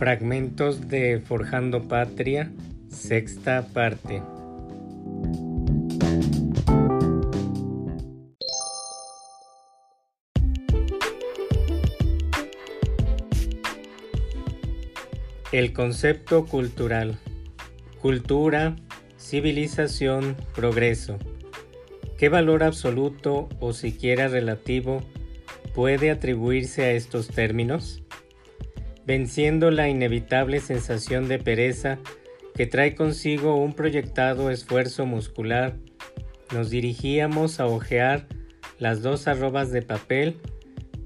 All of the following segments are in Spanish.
Fragmentos de Forjando Patria, sexta parte. El concepto cultural. Cultura, civilización, progreso. ¿Qué valor absoluto o siquiera relativo puede atribuirse a estos términos? Venciendo la inevitable sensación de pereza que trae consigo un proyectado esfuerzo muscular, nos dirigíamos a hojear las dos arrobas de papel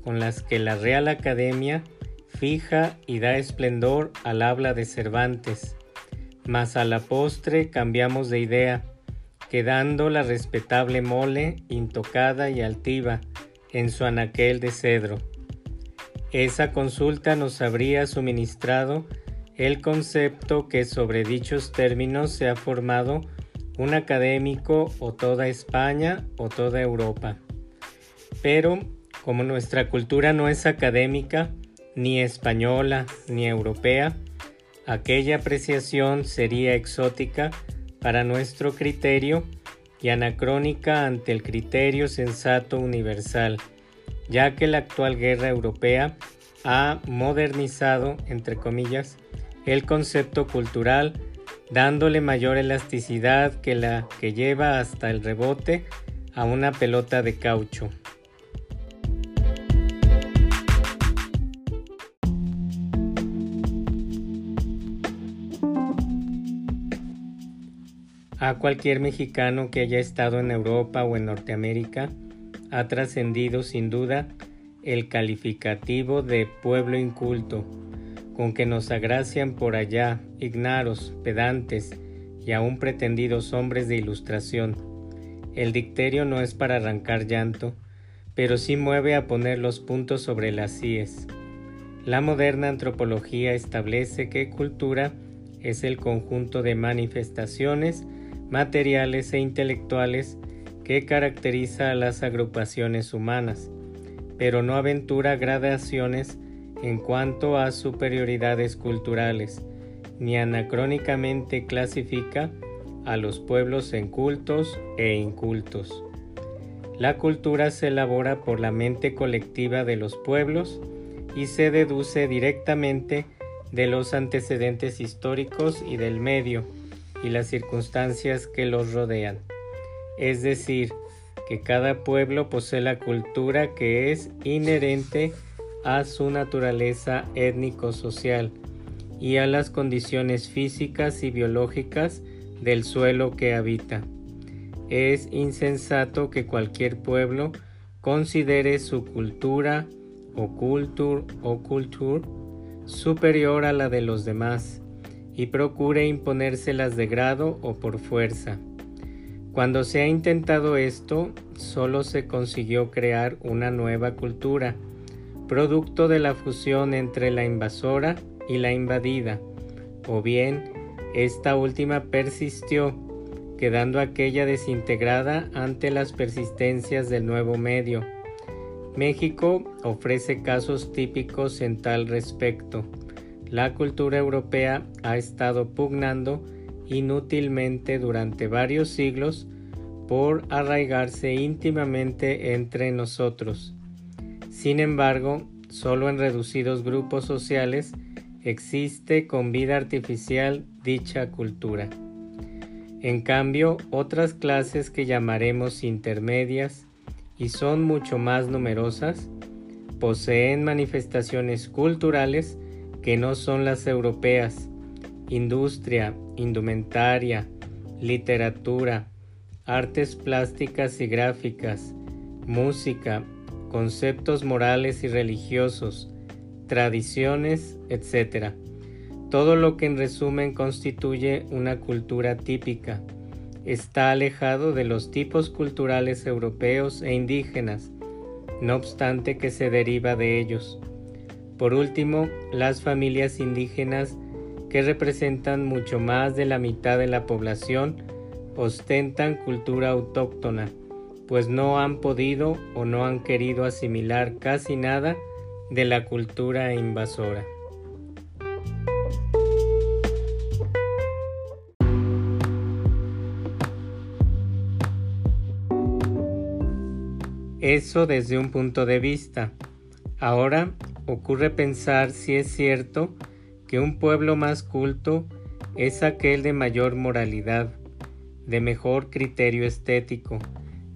con las que la Real Academia fija y da esplendor al habla de Cervantes, mas a la postre cambiamos de idea, quedando la respetable mole intocada y altiva en su anaquel de cedro. Esa consulta nos habría suministrado el concepto que sobre dichos términos se ha formado un académico o toda España o toda Europa. Pero como nuestra cultura no es académica, ni española ni europea, aquella apreciación sería exótica para nuestro criterio y anacrónica ante el criterio sensato universal, ya que la actual guerra europea ha modernizado, entre comillas, el concepto cultural, dándole mayor elasticidad que la que lleva hasta el rebote a una pelota de caucho. A cualquier mexicano que haya estado en Europa o en Norteamérica ha trascendido sin duda el calificativo de pueblo inculto, con que nos agracian por allá ignaros, pedantes y aún pretendidos hombres de ilustración. El dicterio no es para arrancar llanto, pero sí mueve a poner los puntos sobre las íes. La moderna antropología establece que cultura es el conjunto de manifestaciones materiales e intelectuales que caracteriza a las agrupaciones humanas, pero no aventura gradaciones en cuanto a superioridades culturales, ni anacrónicamente clasifica a los pueblos en cultos e incultos. La cultura se elabora por la mente colectiva de los pueblos y se deduce directamente de los antecedentes históricos y del medio y las circunstancias que los rodean. Es decir, que cada pueblo posee la cultura que es inherente a su naturaleza étnico-social y a las condiciones físicas y biológicas del suelo que habita. Es insensato que cualquier pueblo considere su cultura o cultur o cultur superior a la de los demás y procure imponérselas de grado o por fuerza. Cuando se ha intentado esto, solo se consiguió crear una nueva cultura, producto de la fusión entre la invasora y la invadida, o bien esta última persistió, quedando aquella desintegrada ante las persistencias del nuevo medio. México ofrece casos típicos en tal respecto. La cultura europea ha estado pugnando inútilmente durante varios siglos por arraigarse íntimamente entre nosotros. Sin embargo, solo en reducidos grupos sociales existe con vida artificial dicha cultura. En cambio, otras clases que llamaremos intermedias y son mucho más numerosas, poseen manifestaciones culturales que no son las europeas, industria, indumentaria, literatura, artes plásticas y gráficas, música, conceptos morales y religiosos, tradiciones, etc. Todo lo que en resumen constituye una cultura típica está alejado de los tipos culturales europeos e indígenas, no obstante que se deriva de ellos. Por último, las familias indígenas que representan mucho más de la mitad de la población, ostentan cultura autóctona, pues no han podido o no han querido asimilar casi nada de la cultura invasora. Eso desde un punto de vista. Ahora ocurre pensar si es cierto que un pueblo más culto es aquel de mayor moralidad, de mejor criterio estético,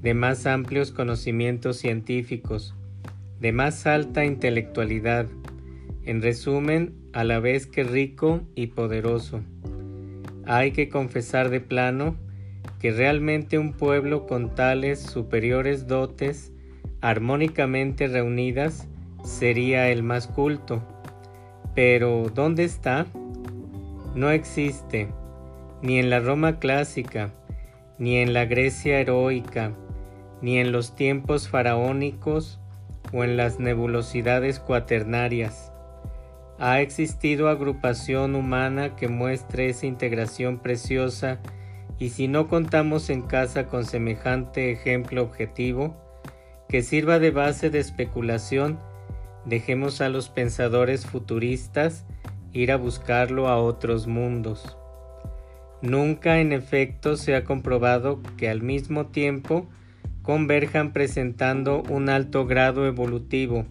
de más amplios conocimientos científicos, de más alta intelectualidad, en resumen, a la vez que rico y poderoso. Hay que confesar de plano que realmente un pueblo con tales superiores dotes, armónicamente reunidas, sería el más culto. Pero, ¿dónde está? No existe, ni en la Roma clásica, ni en la Grecia heroica, ni en los tiempos faraónicos o en las nebulosidades cuaternarias. Ha existido agrupación humana que muestre esa integración preciosa y si no contamos en casa con semejante ejemplo objetivo, que sirva de base de especulación, dejemos a los pensadores futuristas ir a buscarlo a otros mundos. Nunca en efecto se ha comprobado que al mismo tiempo converjan presentando un alto grado evolutivo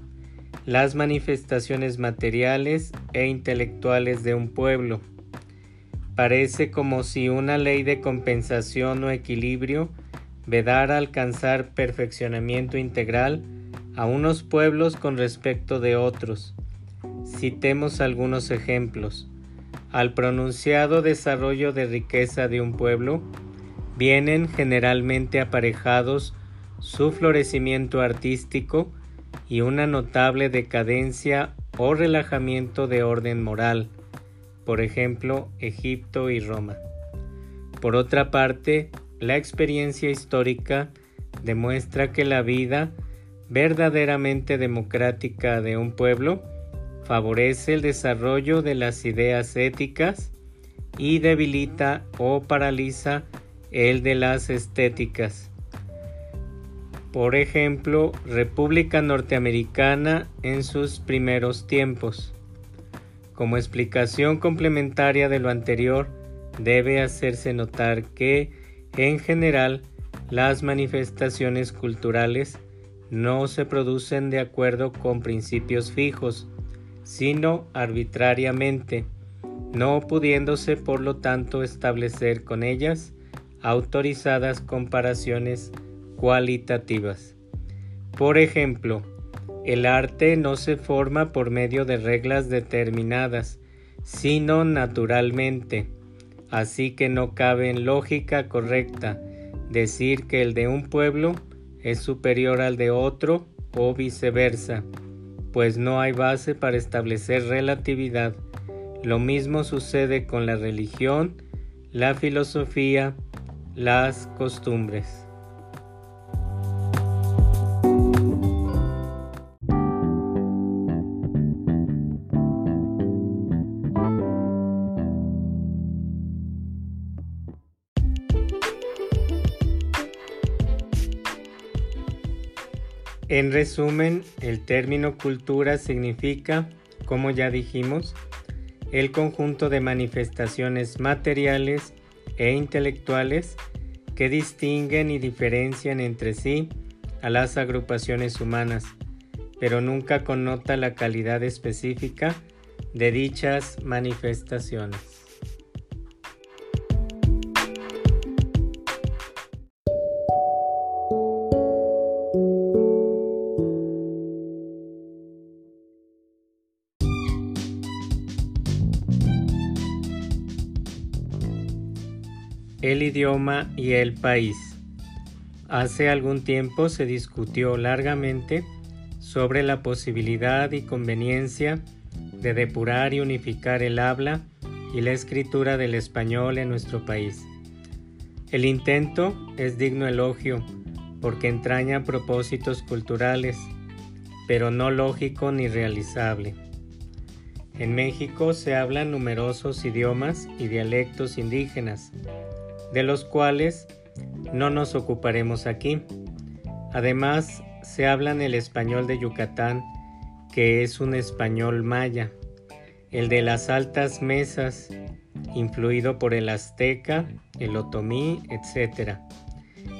las manifestaciones materiales e intelectuales de un pueblo. Parece como si una ley de compensación o equilibrio vedara alcanzar perfeccionamiento integral a unos pueblos con respecto de otros. Citemos algunos ejemplos. Al pronunciado desarrollo de riqueza de un pueblo, vienen generalmente aparejados su florecimiento artístico y una notable decadencia o relajamiento de orden moral, por ejemplo, Egipto y Roma. Por otra parte, la experiencia histórica demuestra que la vida verdaderamente democrática de un pueblo favorece el desarrollo de las ideas éticas y debilita o paraliza el de las estéticas. Por ejemplo, República Norteamericana en sus primeros tiempos. Como explicación complementaria de lo anterior, debe hacerse notar que, en general, las manifestaciones culturales no se producen de acuerdo con principios fijos, sino arbitrariamente, no pudiéndose por lo tanto establecer con ellas autorizadas comparaciones cualitativas. Por ejemplo, el arte no se forma por medio de reglas determinadas, sino naturalmente, así que no cabe en lógica correcta decir que el de un pueblo es superior al de otro o viceversa, pues no hay base para establecer relatividad. Lo mismo sucede con la religión, la filosofía, las costumbres. En resumen, el término cultura significa, como ya dijimos, el conjunto de manifestaciones materiales e intelectuales que distinguen y diferencian entre sí a las agrupaciones humanas, pero nunca connota la calidad específica de dichas manifestaciones. El idioma y el país. Hace algún tiempo se discutió largamente sobre la posibilidad y conveniencia de depurar y unificar el habla y la escritura del español en nuestro país. El intento es digno elogio porque entraña propósitos culturales, pero no lógico ni realizable. En México se hablan numerosos idiomas y dialectos indígenas, de los cuales no nos ocuparemos aquí. Además, se habla en el español de Yucatán, que es un español maya, el de las altas mesas, influido por el azteca, el otomí, etc.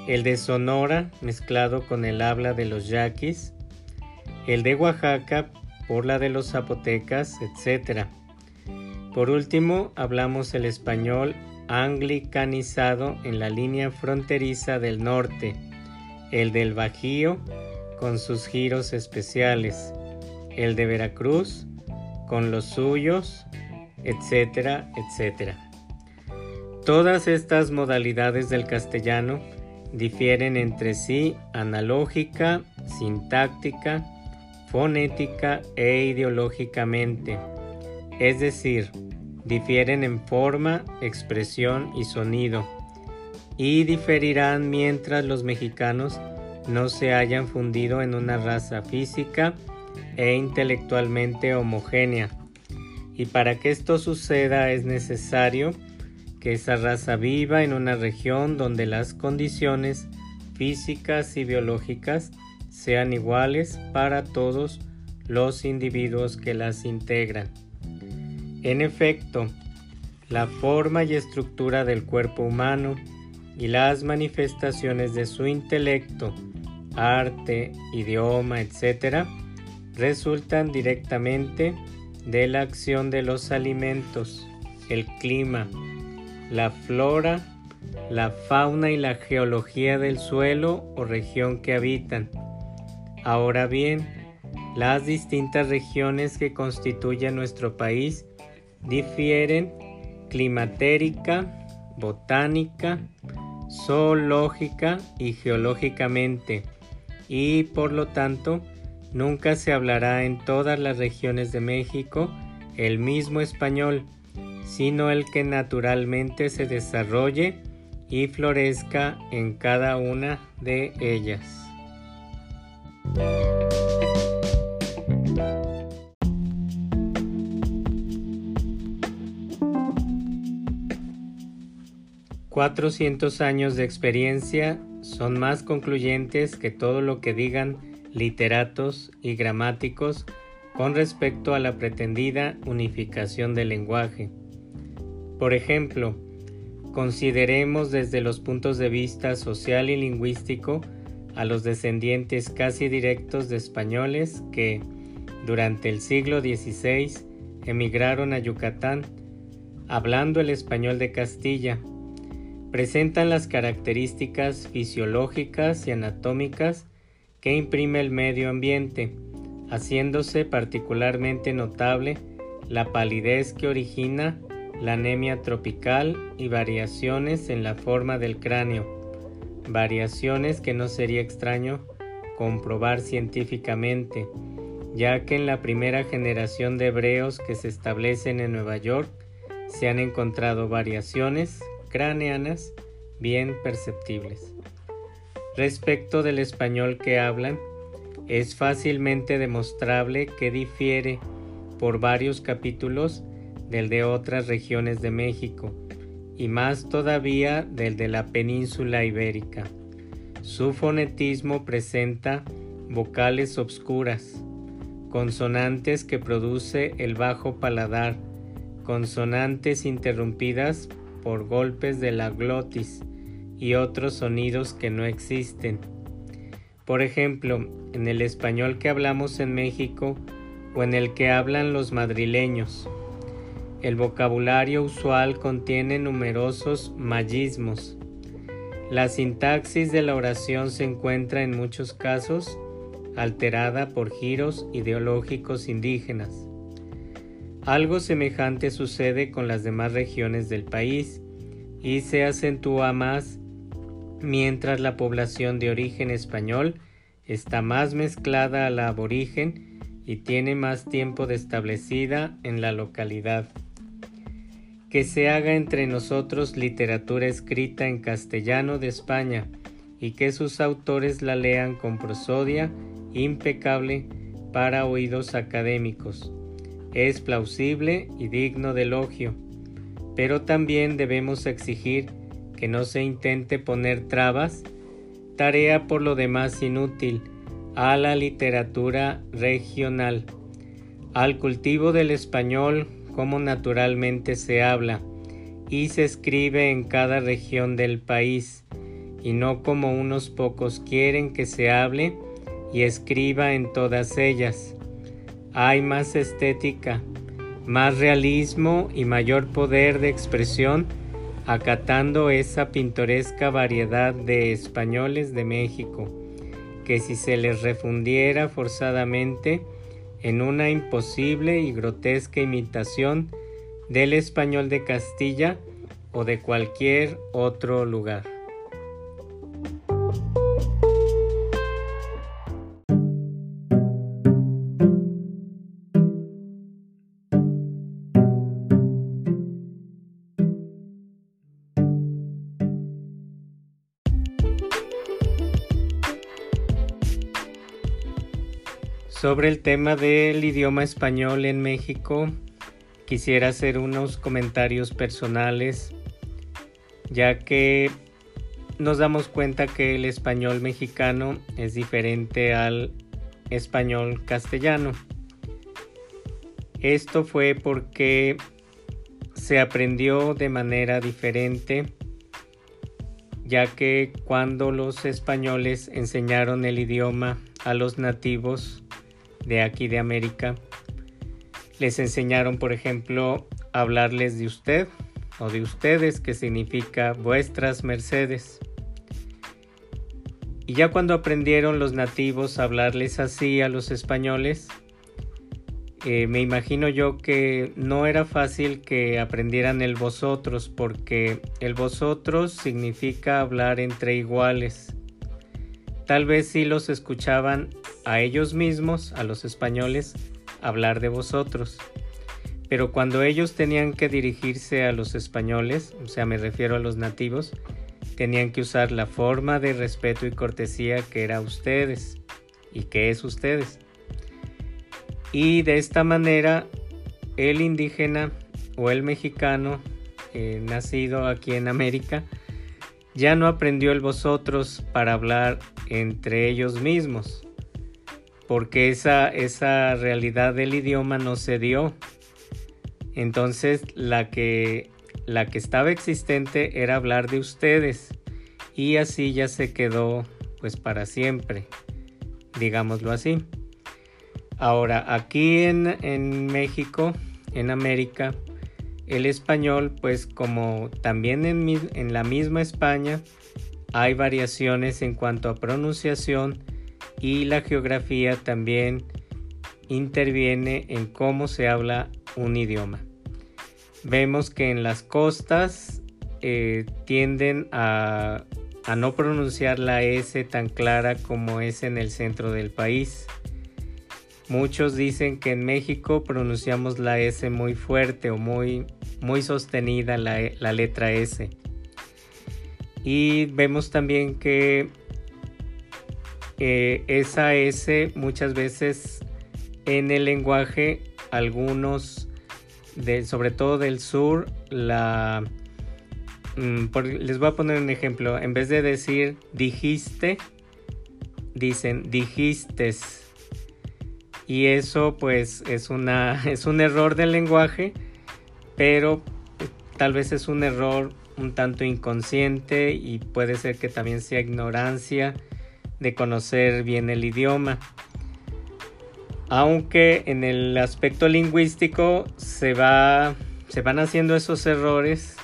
el de Sonora mezclado con el habla de los yaquis, el de Oaxaca por la de los zapotecas, etc. Por último, hablamos el español anglicanizado en la línea fronteriza del norte, el del Bajío con sus giros especiales, el de Veracruz con los suyos, etcétera, etcétera. Todas estas modalidades del castellano difieren entre sí analógica, sintáctica, fonética e ideológicamente, es decir, difieren en forma, expresión y sonido, y diferirán mientras los mexicanos no se hayan fundido en una raza física e intelectualmente homogénea. Y para que esto suceda es necesario que esa raza viva en una región donde las condiciones físicas y biológicas sean iguales para todos los individuos que las integran. En efecto, la forma y estructura del cuerpo humano y las manifestaciones de su intelecto, arte, idioma, etc., resultan directamente de la acción de los alimentos, el clima, la flora, la fauna y la geología del suelo o región que habitan. Ahora bien, las distintas regiones que constituyen nuestro país difieren climatérica, botánica, zoológica y geológicamente y por lo tanto nunca se hablará en todas las regiones de México el mismo español sino el que naturalmente se desarrolle y florezca en cada una de ellas. Cuatrocientos años de experiencia son más concluyentes que todo lo que digan literatos y gramáticos con respecto a la pretendida unificación del lenguaje. Por ejemplo, consideremos desde los puntos de vista social y lingüístico a los descendientes casi directos de españoles que, durante el siglo XVI, emigraron a Yucatán, hablando el español de Castilla. Presentan las características fisiológicas y anatómicas que imprime el medio ambiente, haciéndose particularmente notable la palidez que origina la anemia tropical y variaciones en la forma del cráneo, variaciones que no sería extraño comprobar científicamente, ya que en la primera generación de hebreos que se establecen en Nueva York se han encontrado variaciones craneanas bien perceptibles. Respecto del español que hablan, es fácilmente demostrable que difiere por varios capítulos del de otras regiones de México y más todavía del de la península ibérica. Su fonetismo presenta vocales obscuras, consonantes que produce el bajo paladar, consonantes interrumpidas por golpes de la glotis y otros sonidos que no existen. Por ejemplo, en el español que hablamos en México o en el que hablan los madrileños, el vocabulario usual contiene numerosos mayismos. La sintaxis de la oración se encuentra en muchos casos alterada por giros ideológicos indígenas. Algo semejante sucede con las demás regiones del país y se acentúa más mientras la población de origen español está más mezclada a la aborigen y tiene más tiempo de establecida en la localidad que se haga entre nosotros literatura escrita en castellano de España y que sus autores la lean con prosodia impecable para oídos académicos. Es plausible y digno de elogio, pero también debemos exigir que no se intente poner trabas, tarea por lo demás inútil, a la literatura regional, al cultivo del español como naturalmente se habla y se escribe en cada región del país y no como unos pocos quieren que se hable y escriba en todas ellas. Hay más estética, más realismo y mayor poder de expresión acatando esa pintoresca variedad de españoles de México, que si se les refundiera forzadamente en una imposible y grotesca imitación del español de Castilla o de cualquier otro lugar. Sobre el tema del idioma español en México, quisiera hacer unos comentarios personales, ya que nos damos cuenta que el español mexicano es diferente al español castellano. Esto fue porque se aprendió de manera diferente, ya que cuando los españoles enseñaron el idioma a los nativos, de aquí de América les enseñaron, por ejemplo, a hablarles de usted o de ustedes, que significa vuestras mercedes. Y ya cuando aprendieron los nativos a hablarles así a los españoles, eh, me imagino yo que no era fácil que aprendieran el vosotros, porque el vosotros significa hablar entre iguales. Tal vez sí los escuchaban a ellos mismos, a los españoles, hablar de vosotros. Pero cuando ellos tenían que dirigirse a los españoles, o sea, me refiero a los nativos, tenían que usar la forma de respeto y cortesía que era ustedes y que es ustedes. Y de esta manera, el indígena o el mexicano eh, nacido aquí en América ya no aprendió el vosotros para hablar entre ellos mismos, porque esa, esa realidad del idioma no se dio. Entonces la que, la que estaba existente era hablar de ustedes y así ya se quedó pues para siempre, digámoslo así. Ahora, aquí en, en México, en América, el español, pues como también en, en la misma España, hay variaciones en cuanto a pronunciación y la geografía también interviene en cómo se habla un idioma. Vemos que en las costas eh, tienden a, a no pronunciar la S tan clara como es en el centro del país. Muchos dicen que en México pronunciamos la S muy fuerte o muy, muy sostenida la, la letra S. Y vemos también que esa S muchas veces en el lenguaje, algunos, sobre todo del sur, la... Mm, les voy a poner un ejemplo. En vez de decir dijiste, dicen dijistes. Y eso pues es, una, es un error del lenguaje, pero tal vez es un error un tanto inconsciente y puede ser que también sea ignorancia de conocer bien el idioma. Aunque en el aspecto lingüístico se, va, se van haciendo esos errores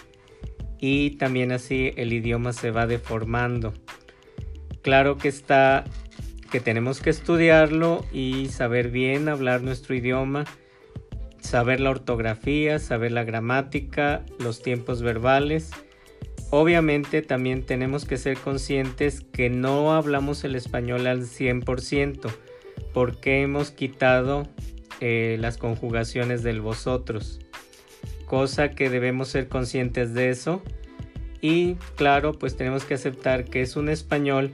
y también así el idioma se va deformando. Claro que está que tenemos que estudiarlo y saber bien hablar nuestro idioma, saber la ortografía, saber la gramática, los tiempos verbales Obviamente también tenemos que ser conscientes que no hablamos el español al 100% porque hemos quitado eh, las conjugaciones del vosotros, cosa que debemos ser conscientes de eso. Y claro pues tenemos que aceptar que es un español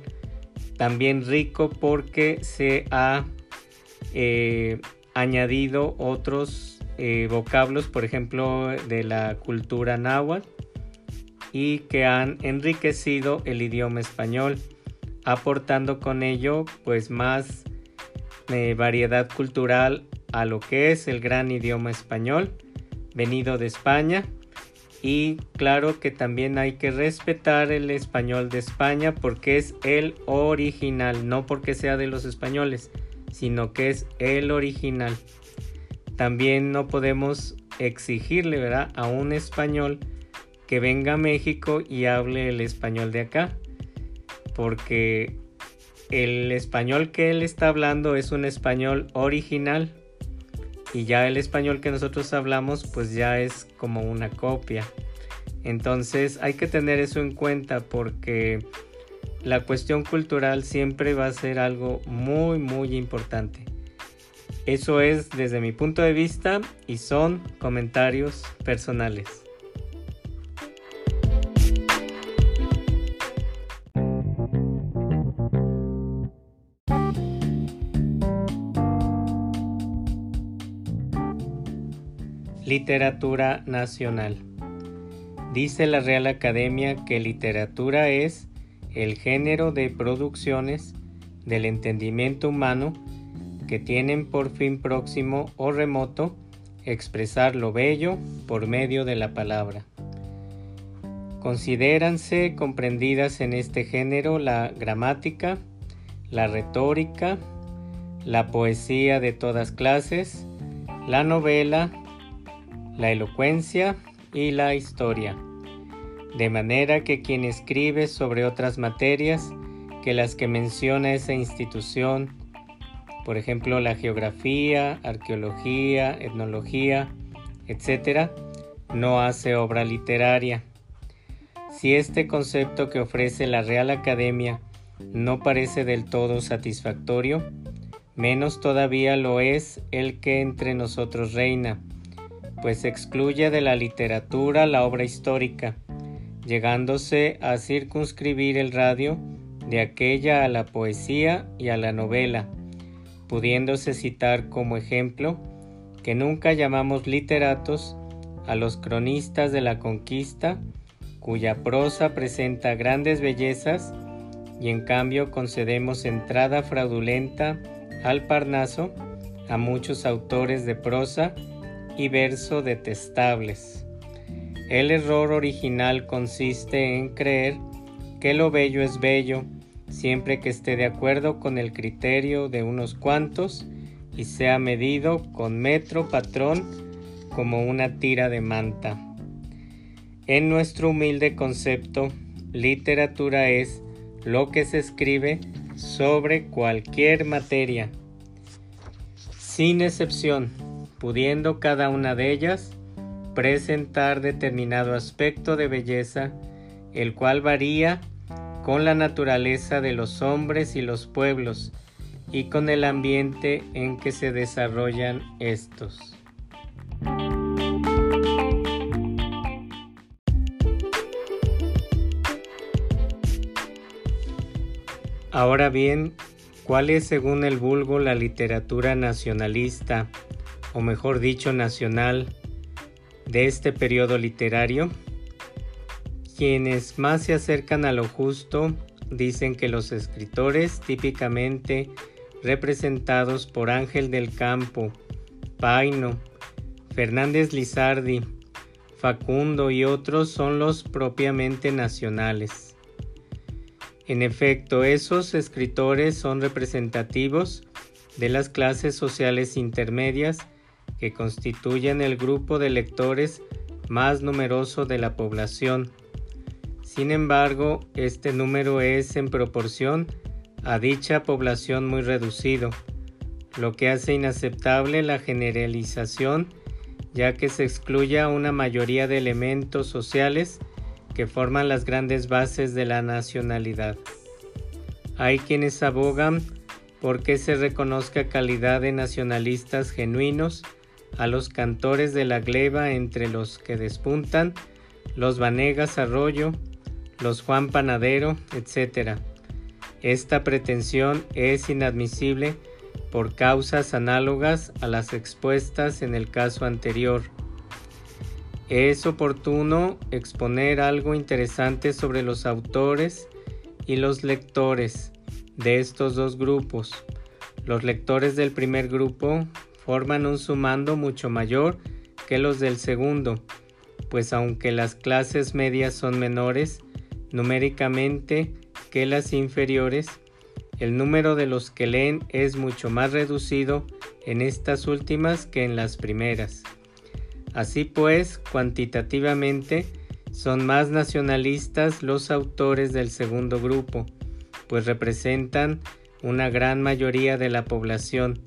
también rico porque se ha eh, añadido otros eh, vocablos por ejemplo de la cultura náhuatl y que han enriquecido el idioma español, aportando con ello pues más eh, variedad cultural a lo que es el gran idioma español, venido de España y claro que también hay que respetar el español de España porque es el original, no porque sea de los españoles, sino que es el original. También no podemos exigirle ¿verdad? a un español que venga a México y hable el español de acá, porque el español que él está hablando es un español original y ya el español que nosotros hablamos pues ya es como una copia. Entonces hay que tener eso en cuenta porque la cuestión cultural siempre va a ser algo muy muy importante. Eso es desde mi punto de vista y son comentarios personales. Literatura Nacional. Dice la Real Academia que literatura es el género de producciones del entendimiento humano que tienen por fin próximo o remoto expresar lo bello por medio de la palabra. Considéranse comprendidas en este género la gramática, la retórica, la poesía de todas clases, la novela, la elocuencia y la historia, de manera que quien escribe sobre otras materias que las que menciona esa institución, por ejemplo la geografía, arqueología, etnología, etc., no hace obra literaria. Si este concepto que ofrece la Real Academia no parece del todo satisfactorio, menos todavía lo es el que entre nosotros reina, pues excluye de la literatura la obra histórica, llegándose a circunscribir el radio de aquella a la poesía y a la novela, pudiéndose citar como ejemplo que nunca llamamos literatos a los cronistas de la conquista, cuya prosa presenta grandes bellezas, y en cambio concedemos entrada fraudulenta al Parnaso a muchos autores de prosa y detestables. El error original consiste en creer que lo bello es bello siempre que esté de acuerdo con el criterio de unos cuantos y sea medido con metro patrón como una tira de manta. En nuestro humilde concepto, literatura es lo que se escribe sobre cualquier materia, sin excepción pudiendo cada una de ellas presentar determinado aspecto de belleza, el cual varía con la naturaleza de los hombres y los pueblos y con el ambiente en que se desarrollan estos. Ahora bien, ¿cuál es según el vulgo la literatura nacionalista o mejor dicho nacional, de este periodo literario, quienes más se acercan a lo justo dicen que los escritores típicamente representados por Ángel del Campo, Paino, Fernández Lizardi, Facundo y otros son los propiamente nacionales. En efecto, esos escritores son representativos de las clases sociales intermedias que constituyen el grupo de lectores más numeroso de la población. Sin embargo, este número es en proporción a dicha población muy reducido, lo que hace inaceptable la generalización ya que se excluye a una mayoría de elementos sociales que forman las grandes bases de la nacionalidad. Hay quienes abogan por que se reconozca calidad de nacionalistas genuinos a los cantores de la gleba entre los que despuntan los Vanegas Arroyo, los Juan Panadero, etc. Esta pretensión es inadmisible por causas análogas a las expuestas en el caso anterior. Es oportuno exponer algo interesante sobre los autores y los lectores de estos dos grupos. Los lectores del primer grupo forman un sumando mucho mayor que los del segundo, pues aunque las clases medias son menores numéricamente que las inferiores, el número de los que leen es mucho más reducido en estas últimas que en las primeras. Así pues, cuantitativamente, son más nacionalistas los autores del segundo grupo, pues representan una gran mayoría de la población,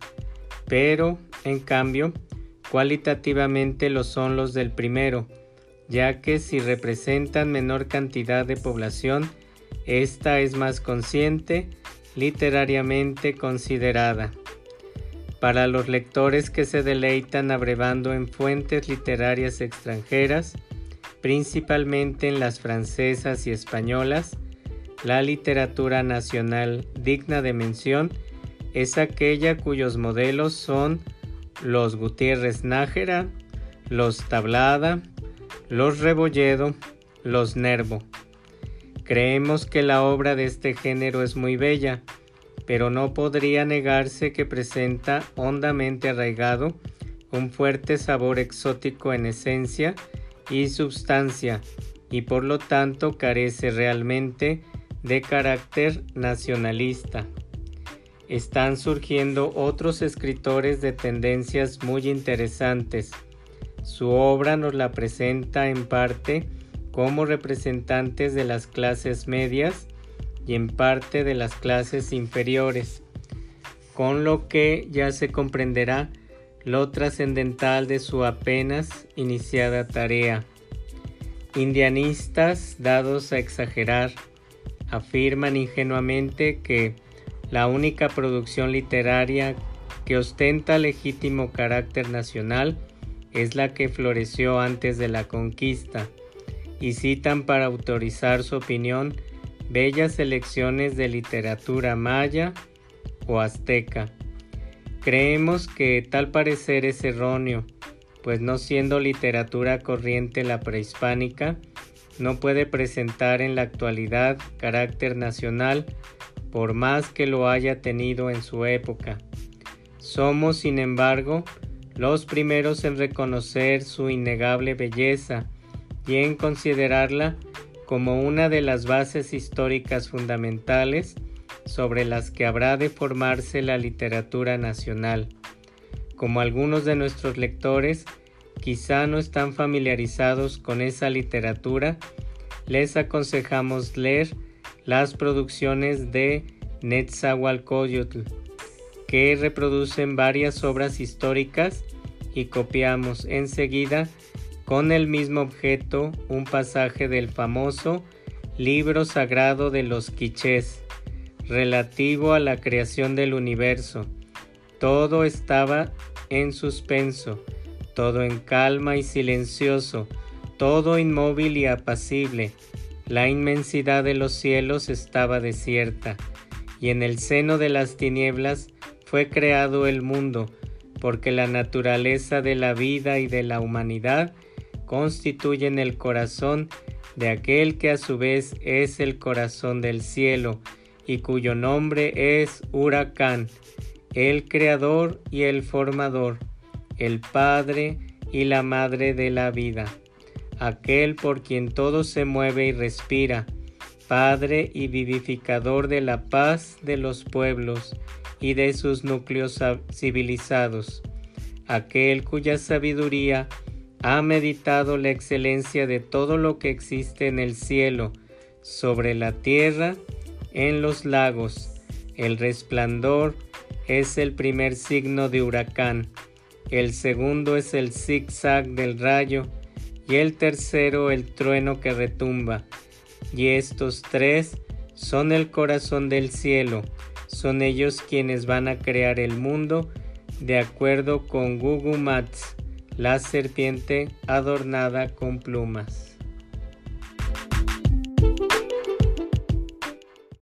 pero, en cambio, cualitativamente lo son los del primero, ya que si representan menor cantidad de población, esta es más consciente, literariamente considerada. Para los lectores que se deleitan abrevando en fuentes literarias extranjeras, principalmente en las francesas y españolas, la literatura nacional digna de mención es aquella cuyos modelos son los Gutiérrez Nájera, los Tablada, los Rebolledo, los Nervo. Creemos que la obra de este género es muy bella, pero no podría negarse que presenta hondamente arraigado un fuerte sabor exótico en esencia y substancia, y por lo tanto carece realmente de carácter nacionalista. Están surgiendo otros escritores de tendencias muy interesantes. Su obra nos la presenta en parte como representantes de las clases medias y en parte de las clases inferiores, con lo que ya se comprenderá lo trascendental de su apenas iniciada tarea. Indianistas dados a exagerar afirman ingenuamente que la única producción literaria que ostenta legítimo carácter nacional es la que floreció antes de la conquista, y citan para autorizar su opinión bellas selecciones de literatura maya o azteca. Creemos que tal parecer es erróneo, pues no siendo literatura corriente la prehispánica, no puede presentar en la actualidad carácter nacional por más que lo haya tenido en su época. Somos, sin embargo, los primeros en reconocer su innegable belleza y en considerarla como una de las bases históricas fundamentales sobre las que habrá de formarse la literatura nacional. Como algunos de nuestros lectores quizá no están familiarizados con esa literatura, les aconsejamos leer las producciones de Netzahualcoyotl, que reproducen varias obras históricas y copiamos enseguida con el mismo objeto un pasaje del famoso libro sagrado de los quichés, relativo a la creación del universo. Todo estaba en suspenso todo en calma y silencioso, todo inmóvil y apacible. La inmensidad de los cielos estaba desierta, y en el seno de las tinieblas fue creado el mundo, porque la naturaleza de la vida y de la humanidad constituyen el corazón de aquel que a su vez es el corazón del cielo, y cuyo nombre es Huracán, el creador y el formador el Padre y la Madre de la vida, aquel por quien todo se mueve y respira, Padre y vivificador de la paz de los pueblos y de sus núcleos civilizados, aquel cuya sabiduría ha meditado la excelencia de todo lo que existe en el cielo, sobre la tierra, en los lagos. El resplandor es el primer signo de huracán el segundo es el zigzag del rayo y el tercero el trueno que retumba. Y estos tres son el corazón del cielo, son ellos quienes van a crear el mundo de acuerdo con Gugu Mats, la serpiente adornada con plumas.